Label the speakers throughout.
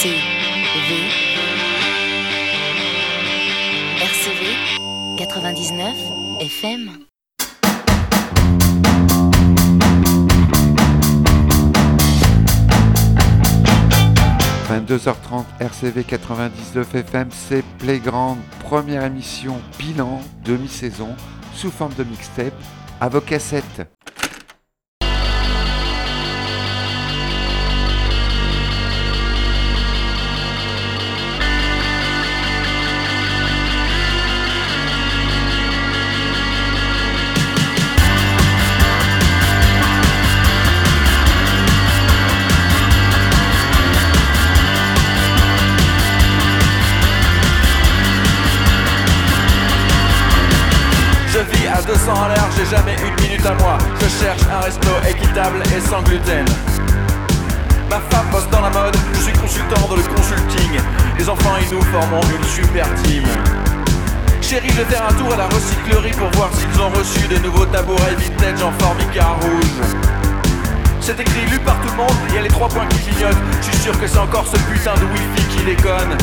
Speaker 1: RCV. RCV 99 FM.
Speaker 2: 22h30 RCV 99 FM, c'est Playground, première émission bilan demi-saison sous forme de mixtape à vos.
Speaker 3: Jamais une minute à moi. Je cherche un resto équitable et sans gluten. Ma femme bosse dans la mode, je suis consultant dans le consulting. Les enfants et nous formons une super team. Chérie, je faire un tour à la recyclerie pour voir s'ils ont reçu des nouveaux tabourets vintage en formica rouge. C'est écrit lu par tout le monde, il y a les trois points qui clignotent. Je suis sûr que c'est encore ce putain de wifi qui déconne.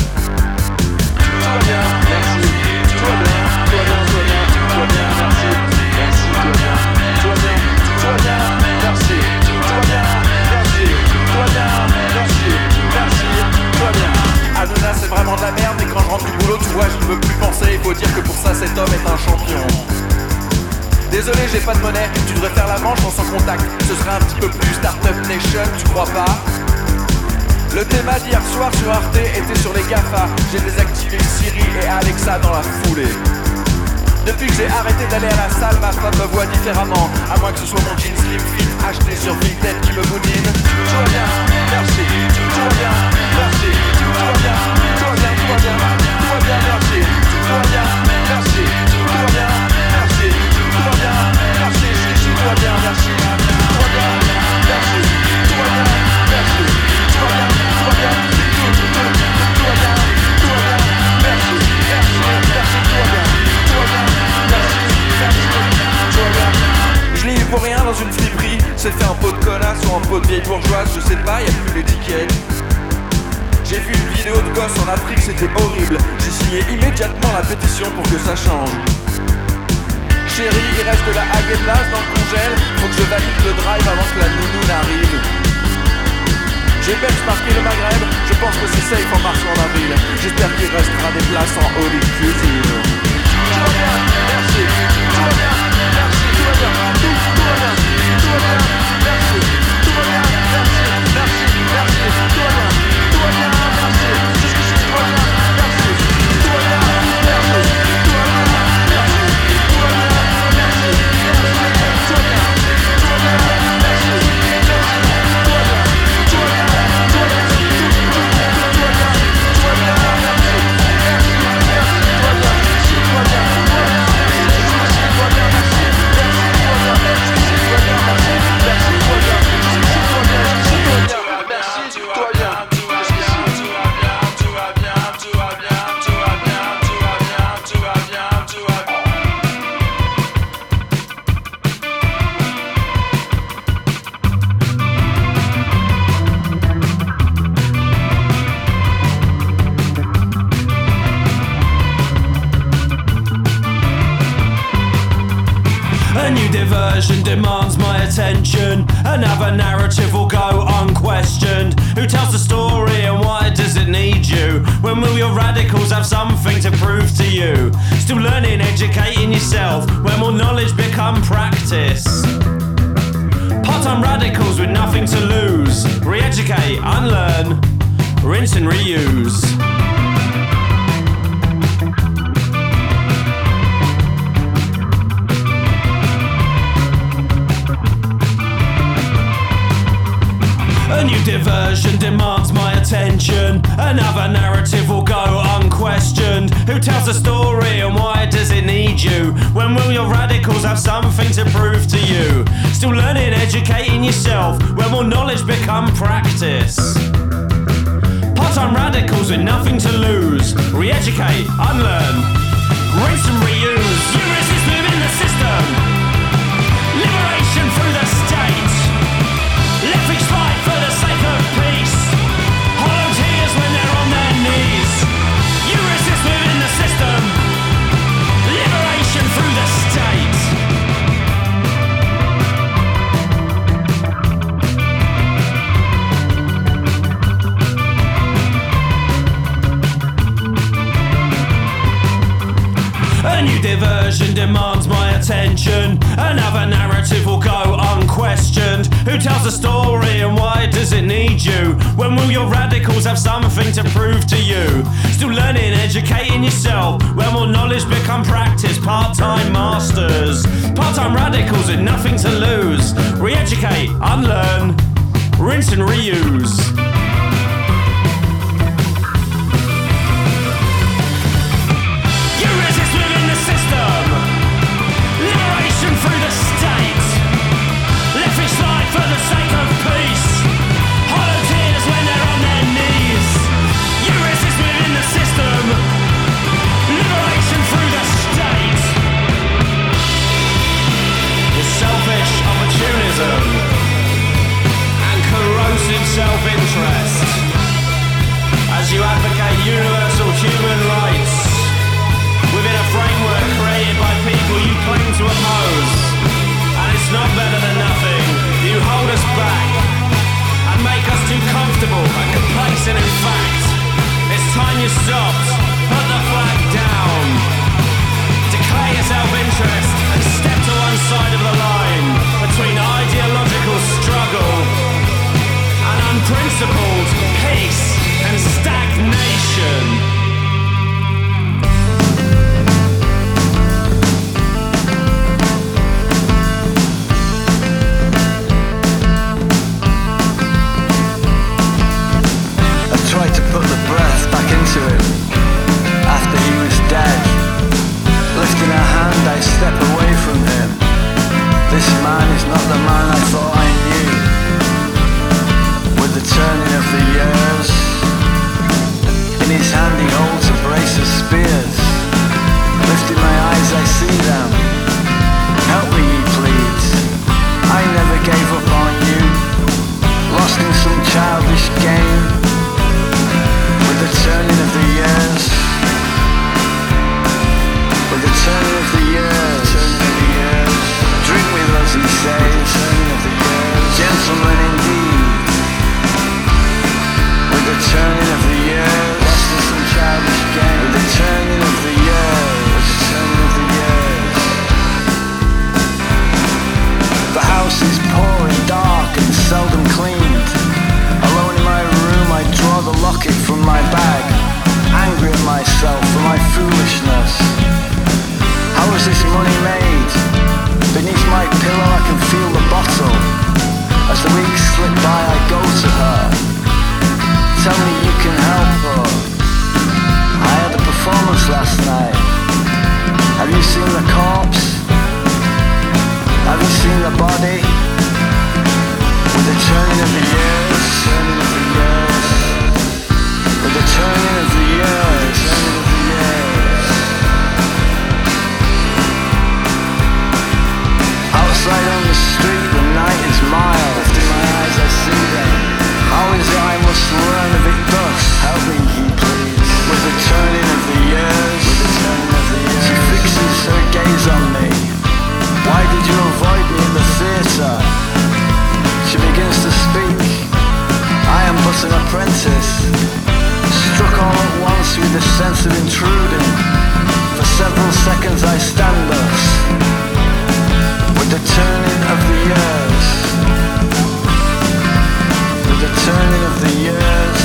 Speaker 3: Tout bien. C'est vraiment de la merde, mais quand je rentre du boulot, tu vois, je ne veux plus penser. Il faut dire que pour ça, cet homme est un champion. Désolé, j'ai pas de monnaie, tu devrais faire la manche en sans contact. Ce serait un petit peu plus Startup Nation, tu crois pas Le thème d'hier soir sur Arte était sur les GAFA. J'ai désactivé Siri et Alexa dans la foulée. Depuis que j'ai arrêté d'aller à la salle, ma femme me voit différemment. À moins que ce soit mon jean slim fit acheté sur Vinted qui me boudine. Tout va bien, merci. Tout va bien, merci. Tout va bien, tout va bien, tout va bien. Tout va bien, merci. Tout va bien, merci. Fait un pot de connasse ou un pot de vieille bourgeoise Je sais pas, y'a plus l'étiquette J'ai vu une vidéo de gosse en Afrique, c'était horrible. J'ai signé immédiatement la pétition pour que ça change. Chérie, il reste de la Häagen-Dazs dans le congèle. Faut que je valide le drive avant que la nounou n'arrive. J'ai benchmarké le Maghreb, je pense que c'est safe en mars ou en avril. J'espère qu'il restera des places en haut tout
Speaker 4: practice? Part time radicals with nothing to lose. Re educate, unlearn, rinse and reuse. A new diversion demands my attention. Another narrative will go unquestioned. Who tells the story and why does it need you? When will your radicals have something to prove to you? Still learning, educating yourself. When will knowledge become practice? Part-time radicals with nothing to lose. Re-educate, unlearn, rinse and reuse. You resist within the system. Liberation through the state. Let fight for the sake of peace. Version demands my attention. Another narrative will go unquestioned. Who tells the story and why does it need you? When will your radicals have something to prove to you? Still learning, educating yourself. When will knowledge become practice? Part time masters. Part time radicals with nothing to lose. Re educate, unlearn, rinse and reuse.
Speaker 5: Lifting a hand, I step away from him. This man is not the man I thought I knew. With the turning of the years, in his hand he holds a brace of spears. Lifting my eyes, I see them. Help me, he pleads. I never gave up on you. Lost in some childish game with the turning of the years. With the turning of the years. Drink with us, he says. Gentlemen indeed. With the turning of the years. Lost in some childish game. With the. Turning of the years. The house is poor and dark and seldom cleaned. Alone in my room, I draw the locket from my bag, angry at myself for my foolishness. Was this money made? Beneath my pillow, I can feel the bottle. As the weeks slip by, I go to her. Tell me you can help her. I had a performance last night. Have you seen the corpse? Have you seen the body? With the turning of the years, turning of the years, with the turning of the years. Outside on the street, the night is mild. Lifting my eyes, I see them. How is it I must learn of it thus? Help me, he please. With the turning of the years, with the turning of the years. She fixes her gaze on me. Why did you avoid me in the theatre? She begins to speak. I am but an apprentice. Struck all at once with a sense of intruding. For several seconds I stand thus. With the turning of the years. With the turning of the years.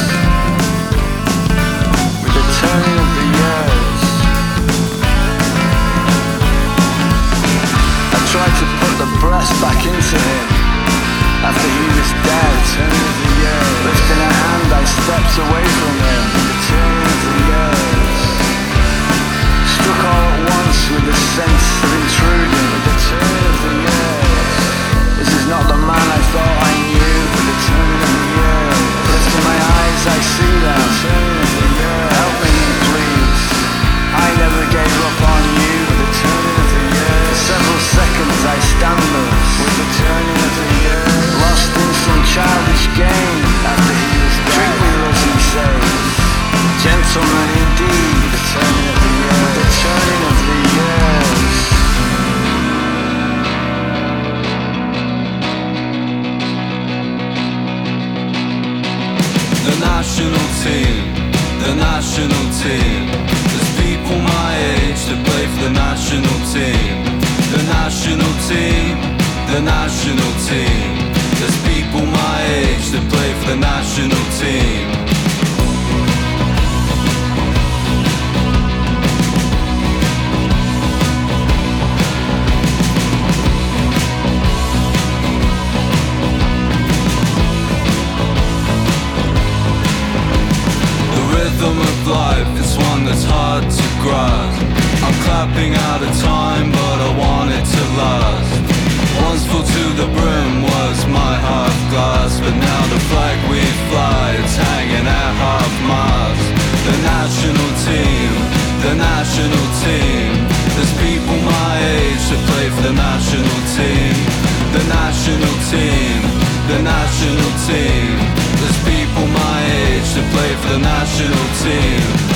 Speaker 5: With the turning of the years. I tried to put the back into him after he was dead. Turning of the years. Lifting a hand, I stepped away from him. The turning of the years. All at once with sense of intruding. This is not the man I thought I knew. The of the. Lifting my eyes, I see them. Help me, please. I never gave up on you. With the turning of the years. For several seconds I stand. With the turning of the years. Lost in some childish game. After he was dead. Drink with he says. Gentlemen indeed.
Speaker 6: National team, the national team. There's people my age that play for the national team. The national team, the national team. There's people my age play for the national national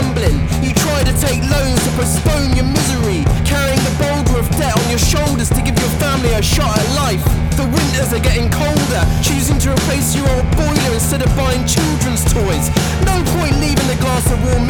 Speaker 6: gambling. You try to take loans to postpone your misery, carrying the boulder of debt on your shoulders to give your family a shot at life. The winters are getting colder, choosing to replace your old boiler instead of buying children's toys. No point leaving a glass of warm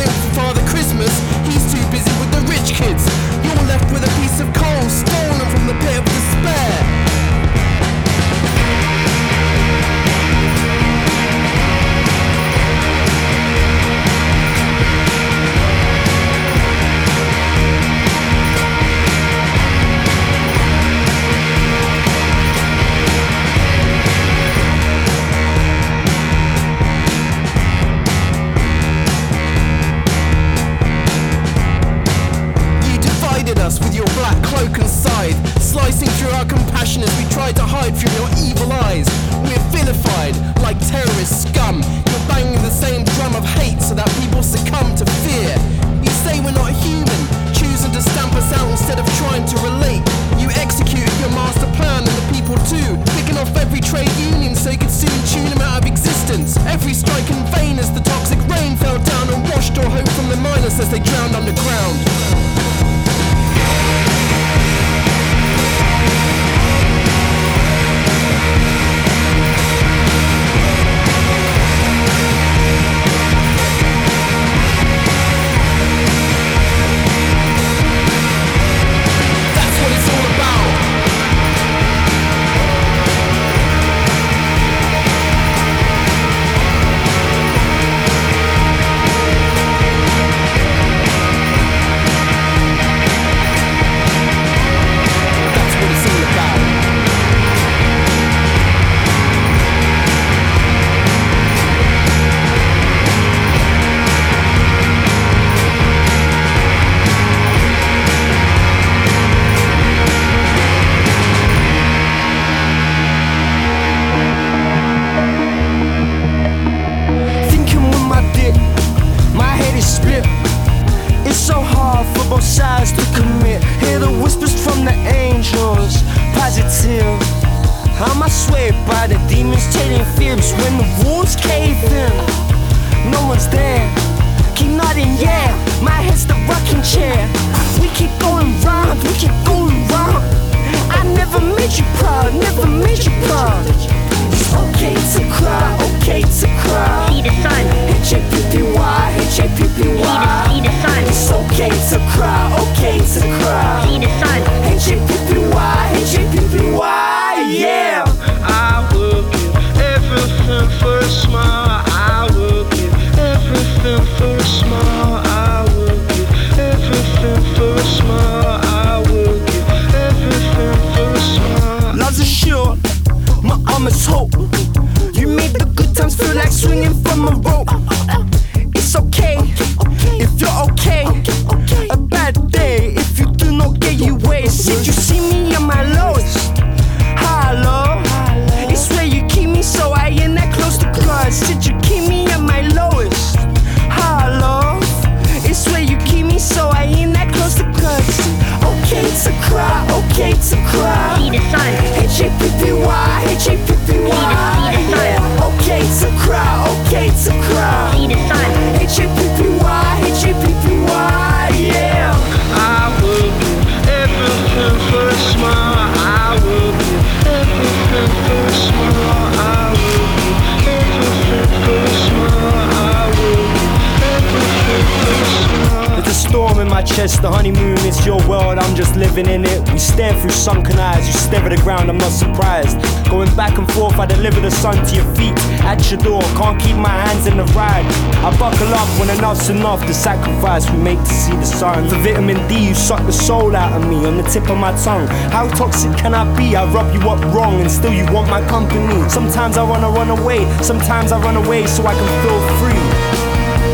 Speaker 6: the
Speaker 7: honeymoon is your world, I'm just living in it. We stare through sunken eyes, you stare at the ground, I'm not surprised. Going back and forth, I deliver the sun to your feet, at your door, can't keep my hands in the ride. I buckle up when enough's enough, the sacrifice we make to see the sun. For vitamin D, you suck the soul out of me on the tip of my tongue. How toxic can I be? I rub you up wrong and still you want my company. Sometimes I wanna run away, sometimes I run away so I can feel free.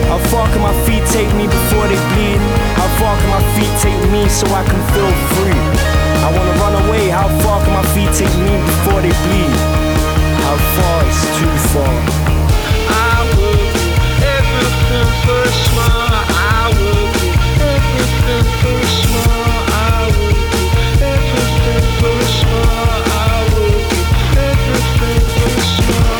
Speaker 7: How far can my feet take me before they bleed? Far can my feet take me so I can feel free? I wanna run away, how far can my feet take me before they bleed? How far is too far?
Speaker 8: I will do everything for a smile. I will do everything for a smile. I will do everything for a smile. I will do everything for a smile.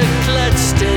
Speaker 9: Clutch. let's.